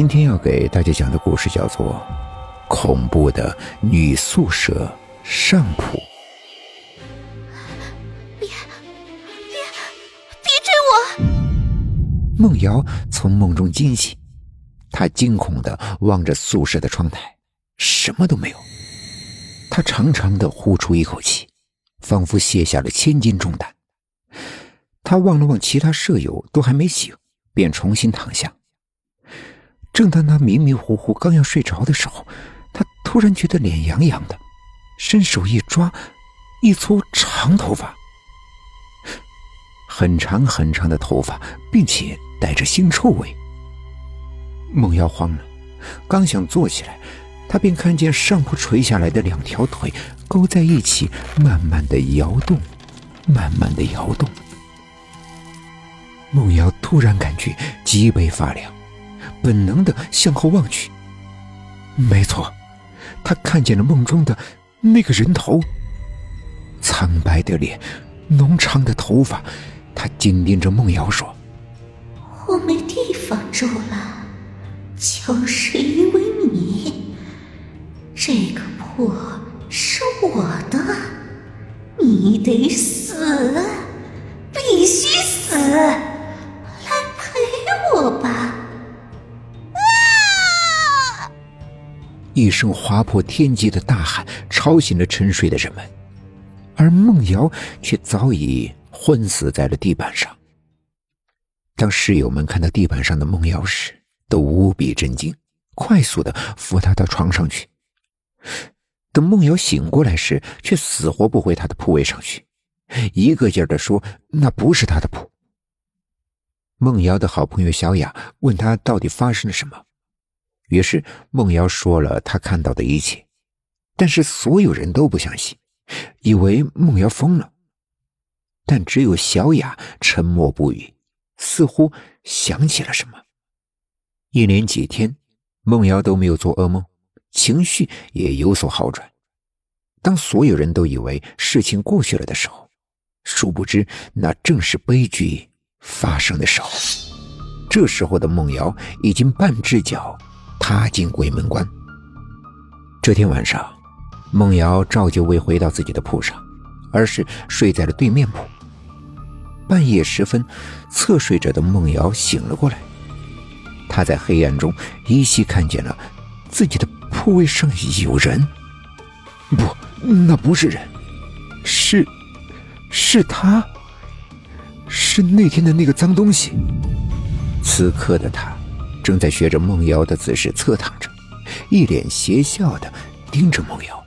今天要给大家讲的故事叫做《恐怖的女宿舍上铺》。别别别追我！梦瑶从梦中惊醒，她惊恐的望着宿舍的窗台，什么都没有。她长长的呼出一口气，仿佛卸下了千斤重担。她望了望其他舍友，都还没醒，便重新躺下。正当他迷迷糊糊刚要睡着的时候，他突然觉得脸痒痒的，伸手一抓，一撮长头发，很长很长的头发，并且带着腥臭味。梦瑶慌了，刚想坐起来，他便看见上铺垂下来的两条腿勾在一起，慢慢的摇动，慢慢的摇动。梦瑶突然感觉脊背发凉。本能的向后望去，没错，他看见了梦中的那个人头。苍白的脸，浓长的头发，他紧盯着梦瑶说：“我没地方住了，就是因为你。这个破是我的，你得死，一声划破天际的大喊吵醒了沉睡的人们，而梦瑶却早已昏死在了地板上。当室友们看到地板上的梦瑶时，都无比震惊，快速的扶她到床上去。等梦瑶醒过来时，却死活不回她的铺位上去，一个劲儿的说那不是她的铺。梦瑶的好朋友小雅问她到底发生了什么。于是梦瑶说了她看到的一切，但是所有人都不相信，以为梦瑶疯了。但只有小雅沉默不语，似乎想起了什么。一连几天，梦瑶都没有做噩梦，情绪也有所好转。当所有人都以为事情过去了的时候，殊不知那正是悲剧发生的时候。这时候的梦瑶已经半只脚。踏进鬼门关。这天晚上，梦瑶照旧未回到自己的铺上，而是睡在了对面铺。半夜时分，侧睡着的梦瑶醒了过来，她在黑暗中依稀看见了自己的铺位上有人。不，那不是人，是，是他，是那天的那个脏东西。此刻的他。正在学着梦瑶的姿势侧躺着，一脸邪笑的盯着梦瑶。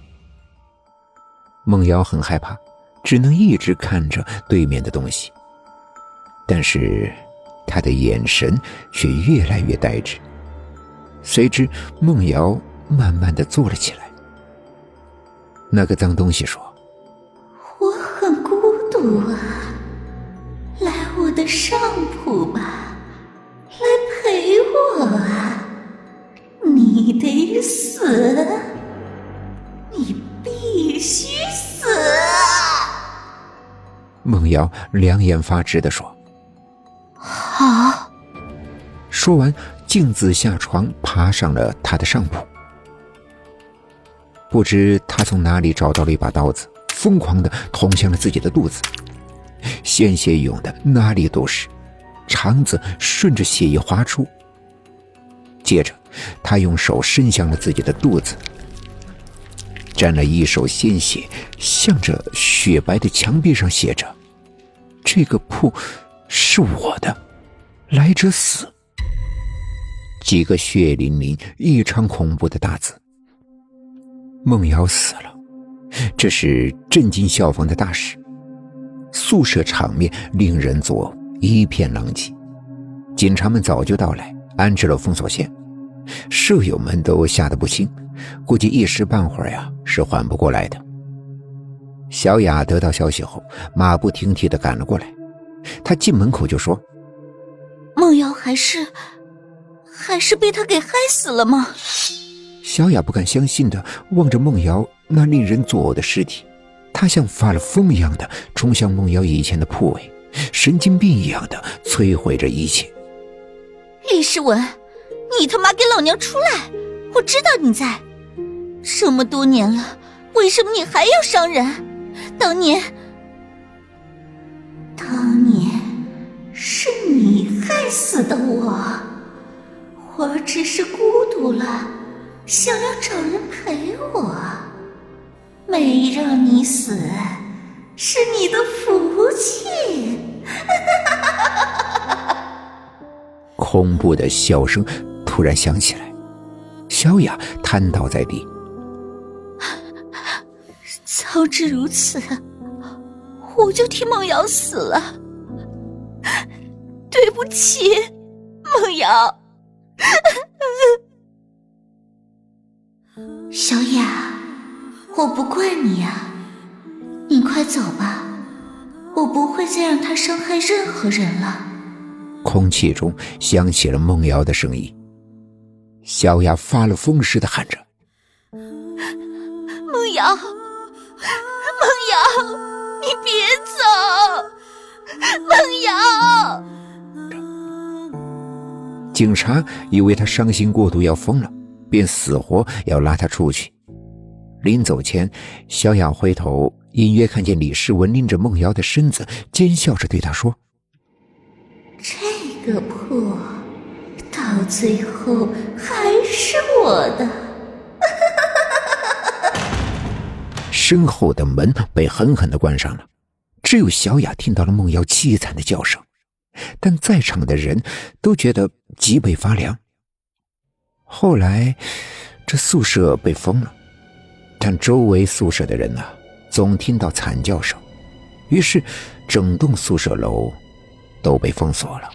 梦瑶很害怕，只能一直看着对面的东西。但是，他的眼神却越来越呆滞。随之，梦瑶慢慢的坐了起来。那个脏东西说：“我很孤独啊，来我的上铺吧。”我你得死！你必须死！梦瑶两眼发直的说：“好。”说完，径自下床，爬上了他的上铺。不知他从哪里找到了一把刀子，疯狂的捅向了自己的肚子，鲜血涌的哪里都是，肠子顺着血液滑出。接着。他用手伸向了自己的肚子，沾了一手鲜血，向着雪白的墙壁上写着：“这个铺是我的，来者死。”几个血淋淋、异常恐怖的大字。梦瑶死了，这是震惊校方的大事。宿舍场面令人作呕，一片狼藉。警察们早就到来，安置了封锁线。舍友们都吓得不轻，估计一时半会儿呀是缓不过来的。小雅得到消息后，马不停蹄的赶了过来。她进门口就说：“梦瑶还是，还是被他给害死了吗？”小雅不敢相信的望着梦瑶那令人作呕的尸体，她像发了疯一样的冲向梦瑶以前的铺位，神经病一样的摧毁着一切。李诗文。你他妈给老娘出来！我知道你在。这么多年了，为什么你还要伤人？当年，当年是你害死的我，我只是孤独了，想要找人陪我，没让你死，是你的福气。恐怖的笑声突然想起来，小雅瘫倒在地。早知如此，我就替梦瑶死了。对不起，梦瑶。小雅，我不怪你呀，你快走吧，我不会再让他伤害任何人了。空气中响起了梦瑶的声音，小雅发了疯似的喊着：“梦瑶。”梦瑶，你别走！梦瑶，警察以为他伤心过度要疯了，便死活要拉他出去。临走前，小雅回头，隐约看见李世文拎着梦瑶的身子，奸笑着对他说：“这个破，到最后还是我的。”身后的门被狠狠的关上了，只有小雅听到了梦瑶凄惨的叫声，但在场的人都觉得脊背发凉。后来，这宿舍被封了，但周围宿舍的人呢，总听到惨叫声，于是整栋宿舍楼都被封锁了。